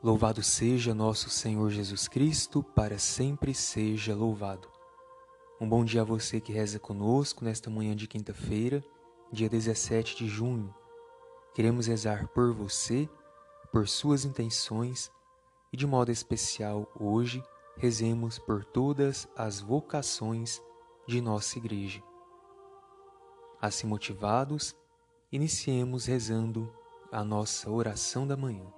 Louvado seja nosso Senhor Jesus Cristo, para sempre seja louvado. Um bom dia a você que reza conosco nesta manhã de quinta-feira, dia 17 de junho. Queremos rezar por você, por suas intenções e, de modo especial, hoje, rezemos por todas as vocações de nossa Igreja. Assim motivados, iniciemos rezando a nossa oração da manhã.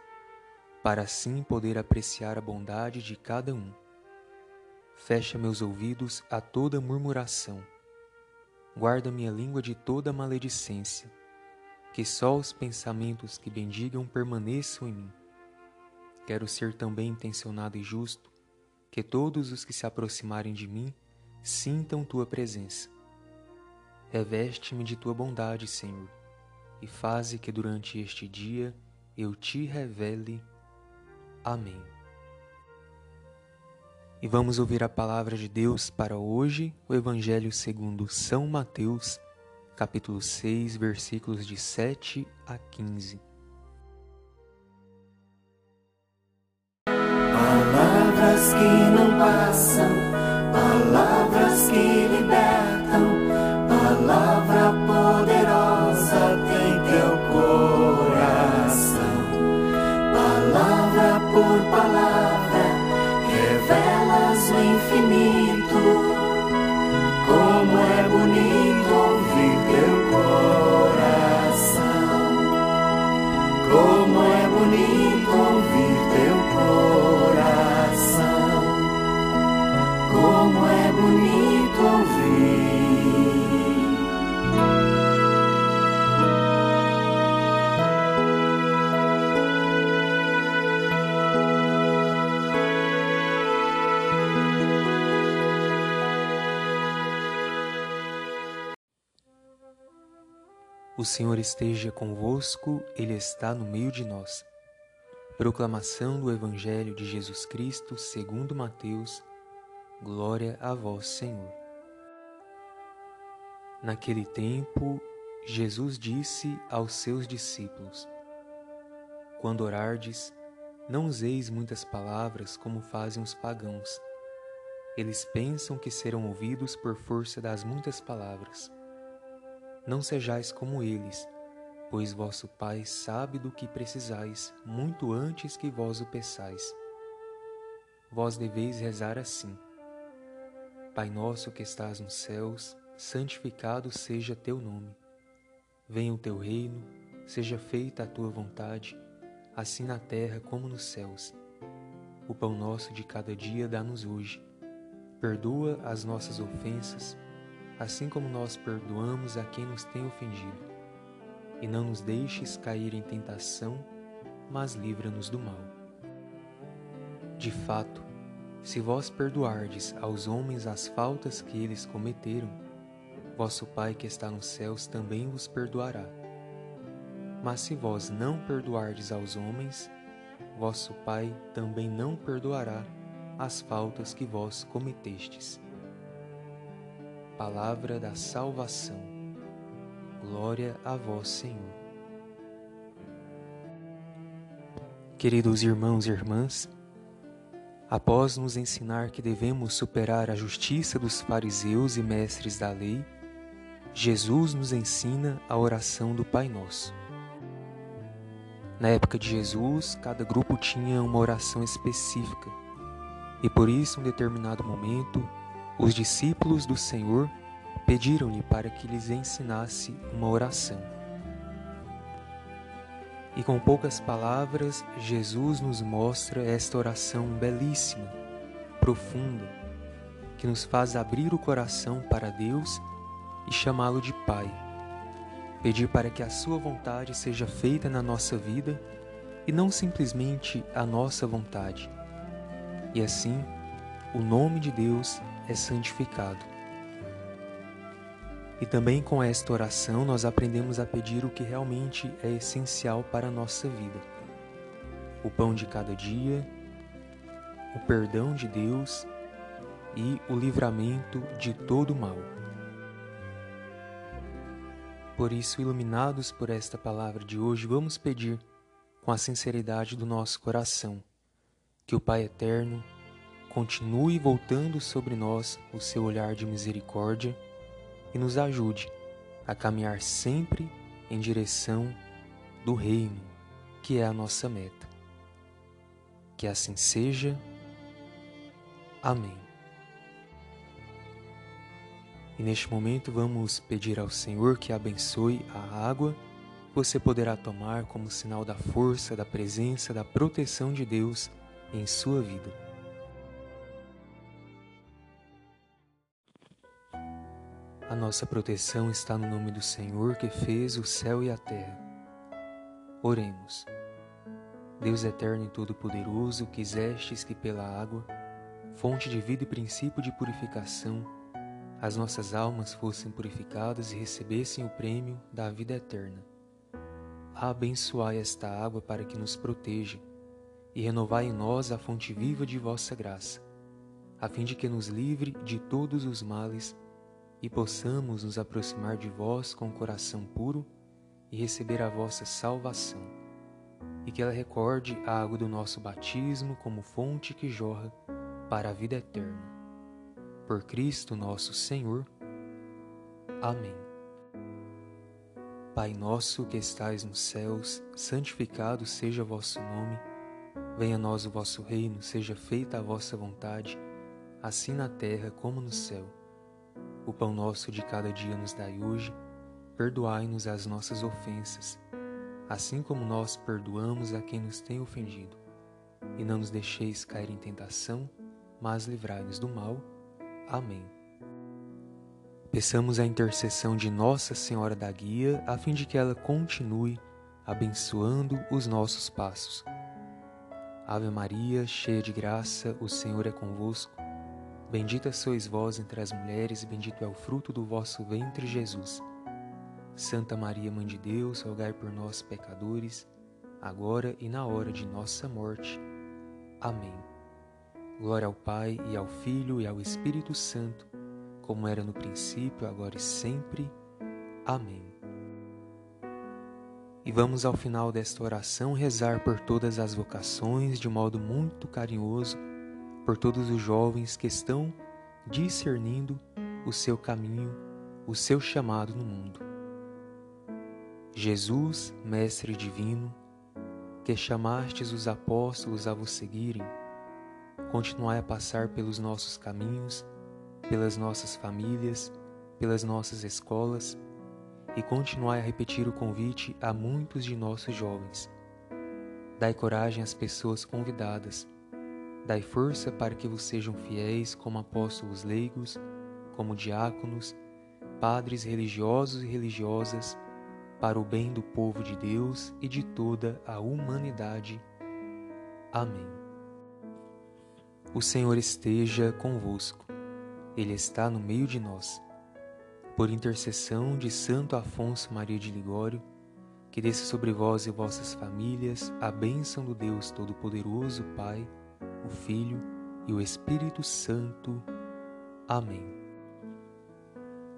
para assim poder apreciar a bondade de cada um. Fecha meus ouvidos a toda murmuração. Guarda minha língua de toda maledicência. Que só os pensamentos que bendigam permaneçam em mim. Quero ser também intencionado e justo, que todos os que se aproximarem de mim sintam tua presença. Reveste-me de tua bondade, Senhor, e faze que durante este dia eu te revele Amém. E vamos ouvir a palavra de Deus para hoje, o Evangelho segundo São Mateus, capítulo 6, versículos de 7 a 15. Palavras que não passam, palavras que libertam, O Senhor esteja convosco, Ele está no meio de nós. Proclamação do Evangelho de Jesus Cristo segundo Mateus. Glória a vós, Senhor. Naquele tempo, Jesus disse aos seus discípulos: Quando orardes, não useis muitas palavras como fazem os pagãos. Eles pensam que serão ouvidos por força das muitas palavras. Não sejais como eles, pois vosso Pai sabe do que precisais muito antes que vós o peçais. Vós deveis rezar assim: Pai nosso que estás nos céus, santificado seja teu nome. Venha o teu reino, seja feita a tua vontade, assim na terra como nos céus. O pão nosso de cada dia dá-nos hoje. Perdoa as nossas ofensas, assim como nós perdoamos a quem nos tem ofendido. E não nos deixes cair em tentação, mas livra-nos do mal. De fato, se vós perdoardes aos homens as faltas que eles cometeram, vosso Pai que está nos céus também vos perdoará. Mas se vós não perdoardes aos homens, vosso Pai também não perdoará as faltas que vós cometestes. Palavra da salvação. Glória a vós, Senhor. Queridos irmãos e irmãs, após nos ensinar que devemos superar a justiça dos fariseus e mestres da lei, Jesus nos ensina a oração do Pai Nosso. Na época de Jesus, cada grupo tinha uma oração específica, e por isso, em um determinado momento, os discípulos do Senhor pediram-lhe para que lhes ensinasse uma oração. E com poucas palavras, Jesus nos mostra esta oração belíssima, profunda, que nos faz abrir o coração para Deus e chamá-lo de Pai. Pedir para que a Sua vontade seja feita na nossa vida e não simplesmente a nossa vontade, e assim o nome de Deus é santificado. E também com esta oração nós aprendemos a pedir o que realmente é essencial para a nossa vida: o pão de cada dia, o perdão de Deus e o livramento de todo mal. Por isso, iluminados por esta palavra de hoje, vamos pedir, com a sinceridade do nosso coração, que o Pai Eterno continue voltando sobre nós o seu olhar de misericórdia e nos ajude a caminhar sempre em direção do Reino, que é a nossa meta. Que assim seja. Amém. E neste momento vamos pedir ao Senhor que abençoe a água que você poderá tomar como sinal da força, da presença, da proteção de Deus em sua vida. A nossa proteção está no nome do Senhor que fez o céu e a terra. Oremos. Deus eterno e todo-poderoso, quisestes que pela água, fonte de vida e princípio de purificação, as nossas almas fossem purificadas e recebessem o prêmio da vida eterna. Abençoai esta água para que nos proteja e renovai em nós a fonte viva de vossa graça, a fim de que nos livre de todos os males e possamos nos aproximar de vós com o coração puro e receber a vossa salvação, e que ela recorde a água do nosso batismo como fonte que jorra para a vida eterna. Por Cristo nosso Senhor. Amém. Pai nosso que estais nos céus, santificado seja o vosso nome. Venha a nós o vosso reino, seja feita a vossa vontade, assim na terra como no céu. O pão nosso de cada dia nos dai hoje, perdoai-nos as nossas ofensas, assim como nós perdoamos a quem nos tem ofendido. E não nos deixeis cair em tentação, mas livrai-nos do mal. Amém. Peçamos a intercessão de Nossa Senhora da Guia, a fim de que ela continue abençoando os nossos passos. Ave Maria, cheia de graça, o Senhor é convosco. Bendita sois vós entre as mulheres, e bendito é o fruto do vosso ventre, Jesus. Santa Maria, Mãe de Deus, rogai por nós, pecadores, agora e na hora de nossa morte. Amém. Glória ao Pai, e ao Filho, e ao Espírito Santo como era no princípio, agora e sempre. Amém. E vamos ao final desta oração rezar por todas as vocações de modo muito carinhoso, por todos os jovens que estão discernindo o seu caminho, o seu chamado no mundo. Jesus, Mestre Divino, que chamastes os apóstolos a vos seguirem, continuai a passar pelos nossos caminhos pelas nossas famílias, pelas nossas escolas e continuai a repetir o convite a muitos de nossos jovens. Dai coragem às pessoas convidadas. Dai força para que vos sejam fiéis como apóstolos leigos, como diáconos, padres religiosos e religiosas, para o bem do povo de Deus e de toda a humanidade. Amém. O Senhor esteja convosco. Ele está no meio de nós. Por intercessão de Santo Afonso Maria de Ligório, que desça sobre vós e vossas famílias a bênção do Deus Todo-Poderoso, Pai, o Filho e o Espírito Santo. Amém.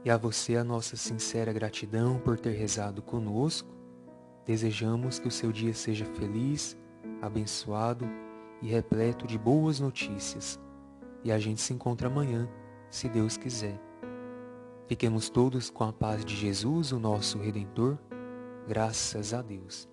E a você a nossa sincera gratidão por ter rezado conosco. Desejamos que o seu dia seja feliz, abençoado e repleto de boas notícias. E a gente se encontra amanhã se Deus quiser. Fiquemos todos com a paz de Jesus, o nosso Redentor. Graças a Deus.